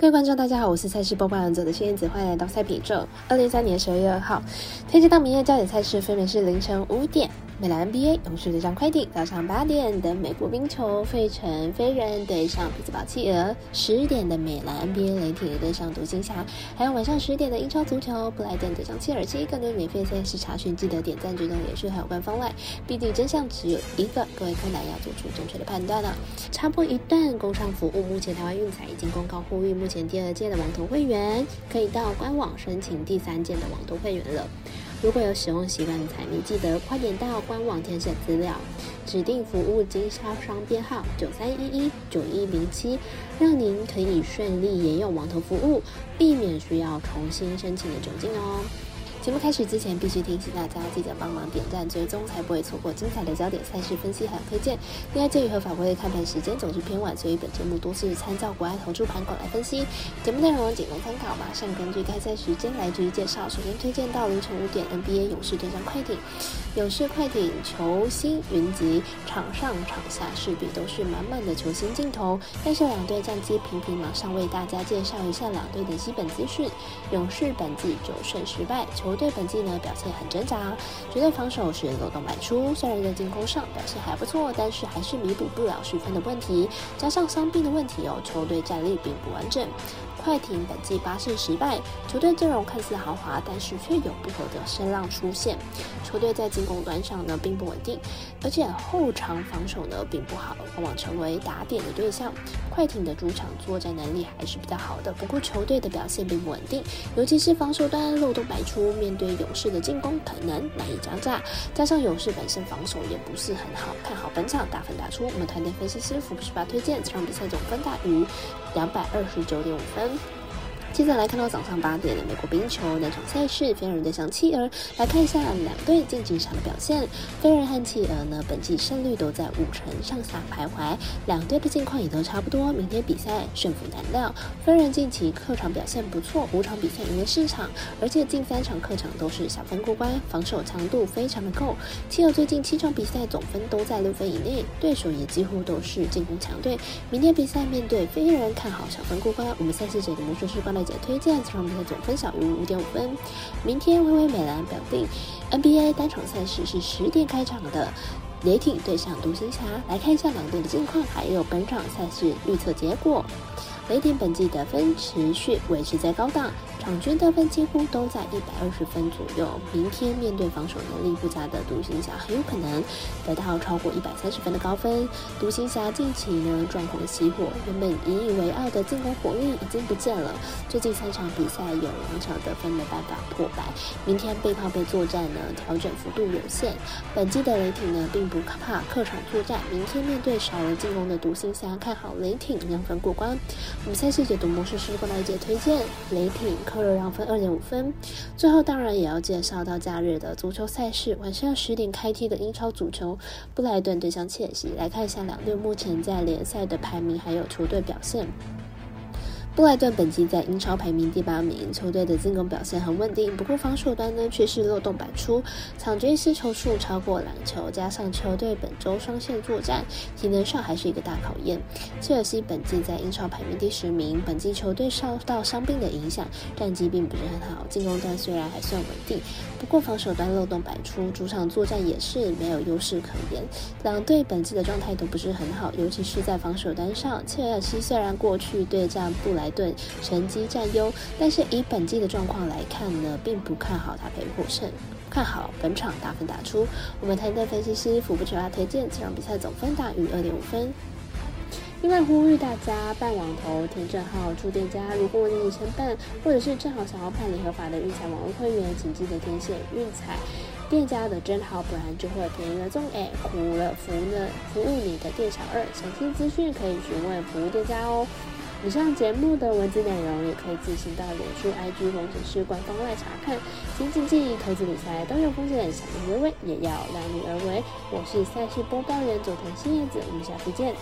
各位观众，大家好，我是赛事播报员者的谢燕子，欢迎来到赛比宙。二零三年十二月二号，天气到明夜焦点赛事分别是凌晨五点。美兰 NBA 勇士对上快艇，早上八点的美国冰球费城飞人对上匹兹堡企鹅，十点的美兰 NBA 雷霆对上独行侠，还有晚上十点的英超足球布莱顿对上切尔西。更多免费赛事查询，记得点赞、追踪、连续还有官方外，毕竟真相只有一个，各位柯南要做出正确的判断了。插播一段工商服务，目前台湾运彩已经公告呼吁，目前第二届的网投会员可以到官网申请第三届的网投会员了。如果有使用习惯的彩迷，记得快点到官网填写资料，指定服务经销商编号九三一一九一零七，让您可以顺利沿用网投服务，避免需要重新申请的窘境哦。节目开始之前，必须提醒大家记得帮忙点赞、追踪，才不会错过精彩的焦点赛事分析还有推荐。另外，鉴于合法规的看盘时间总是偏晚，所以本节目多是参照国外投注盘口来分析。节目内容仅供参考，马上根据开赛时间来逐一介绍。首先推荐到凌晨五点 NBA 勇士对战快艇，勇士快艇球星云集，场上场下势必都是满满的球星镜头。但是两队战绩平平，马上为大家介绍一下两队的基本资讯。勇士本季九胜十败，球。球队本季呢表现很挣扎，绝对防守是漏洞百出。虽然在进攻上表现还不错，但是还是弥补不了失分的问题。加上伤病的问题哦，球队战力并不完整。快艇本季八胜十败，球队阵容看似豪华，但是却有不和的声浪出现。球队在进攻端上呢并不稳定，而且后场防守呢并不好，往往成为打点的对象。快艇的主场作战能力还是比较好的，不过球队的表现并不稳定，尤其是防守端漏洞百出。面对勇士的进攻，可能难以招架。加上勇士本身防守也不是很好，看好本场大分打出。我们团队分析师福布斯推荐这场比赛总分大于两百二十九点五分。接着来看到早上八点的美国冰球那场赛事，飞人对上企鹅。来看一下两队近几场的表现。飞人和企鹅呢，本季胜率都在五成上下徘徊，两队的近况也都差不多。明天比赛胜负难料。飞人近期客场表现不错，五场比赛赢了四场，而且近三场客场都是小分过关，防守强度非常的够。企鹅最近七场比赛总分都在六分以内，对手也几乎都是进攻强队。明天比赛面对飞人，看好小分过关。我们赛事者的魔术师帮姐推荐这场比赛总分小于五点五分。明天微微美兰表定 NBA 单场赛事是十点开场的，雷霆对上独行侠。来看一下两队的近况，还有本场赛事预测结果。雷霆本季得分持续维持在高档。场均得分几乎都在一百二十分左右。明天面对防守能力不佳的独行侠，很有可能得到超过一百三十分的高分。独行侠近期呢状况熄火，原本引以为傲的进攻火力已经不见了。最近三场比赛有两场得分没办法破百。明天背靠背作战呢，调整幅度有限。本季的雷霆呢并不怕客场作战，明天面对少了进攻的独行侠，看好雷霆两分过关。我们赛事解读模式是过来姐推荐雷霆。客热让分二点五分，最后当然也要介绍到假日的足球赛事，晚上十点开踢的英超足球，布莱顿对上切尔西，来看一下两队目前在联赛的排名还有球队表现。布莱顿本季在英超排名第八名，球队的进攻表现很稳定，不过防守端呢却是漏洞百出，场均失球数超过两球，加上球队本周双线作战，体能上还是一个大考验。切尔西本季在英超排名第十名，本季球队受到伤病的影响，战绩并不是很好，进攻端虽然还算稳定，不过防守端漏洞百出，主场作战也是没有优势可言。两队本季的状态都不是很好，尤其是在防守端上，切尔西虽然过去对战布莱莱顿成绩占优，但是以本季的状况来看呢，并不看好他可以获胜，看好本场大分打出。我们团队分析师福布球拉推荐这场比赛总分大于二点五分。另外呼吁大家办网投填证号出店家，如果你已承办或者是正好想要办理合法的运彩网络会员，请记得填写运彩店家的真号，不然就会便宜了中哎，苦了服呢服务你的店小二。详细资讯可以询问服务店家哦。以上节目的文字内容也可以自行到脸书、IG 或者是官方外查看。请谨记，投资理财都有风险，小心为微，也要量力而为。我是赛事播报员佐藤新叶子，我们下次见。